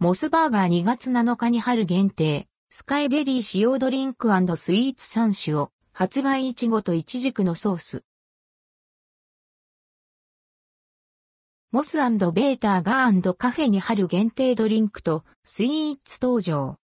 モスバーガー2月7日に春限定、スカイベリー使用ドリンクスイーツ3種を発売いちごといちじくのソース。モスベーターガーカフェに春限定ドリンクとスイーツ登場。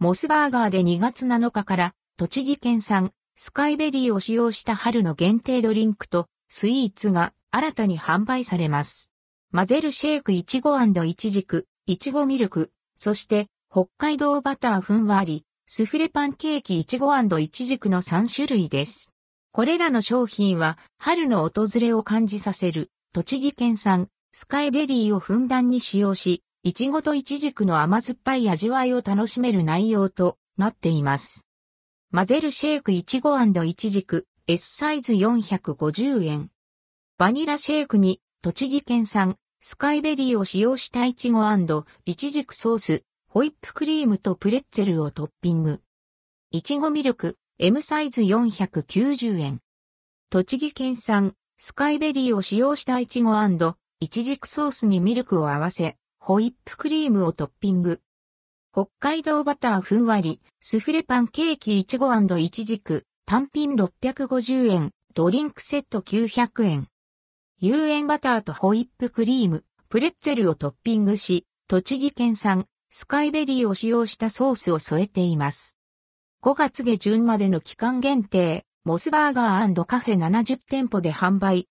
モスバーガーで2月7日から栃木県産スカイベリーを使用した春の限定ドリンクとスイーツが新たに販売されます。混ぜるシェイクいちごいちじく、いちごミルク、そして北海道バターふんわり、スフレパンケーキいちごいちじくの3種類です。これらの商品は春の訪れを感じさせる栃木県産スカイベリーをふんだんに使用し、いちごといちじくの甘酸っぱい味わいを楽しめる内容となっています。混ぜるシェイクいちごいちじく S サイズ450円。バニラシェイクに栃木県産スカイベリーを使用したイチゴイチジクソース、ホイップクリームとプレッツェルをトッピング。いちごミルク M サイズ490円。栃木県産スカイベリーを使用したイチゴイチジクソースにミルクを合わせ、ホイップクリームをトッピング。北海道バターふんわり、スフレパンケーキいちごイチジク、単品650円、ドリンクセット900円。有塩バターとホイップクリーム、プレッツェルをトッピングし、栃木県産スカイベリーを使用したソースを添えています。5月下旬までの期間限定、モスバーガーカフェ70店舗で販売、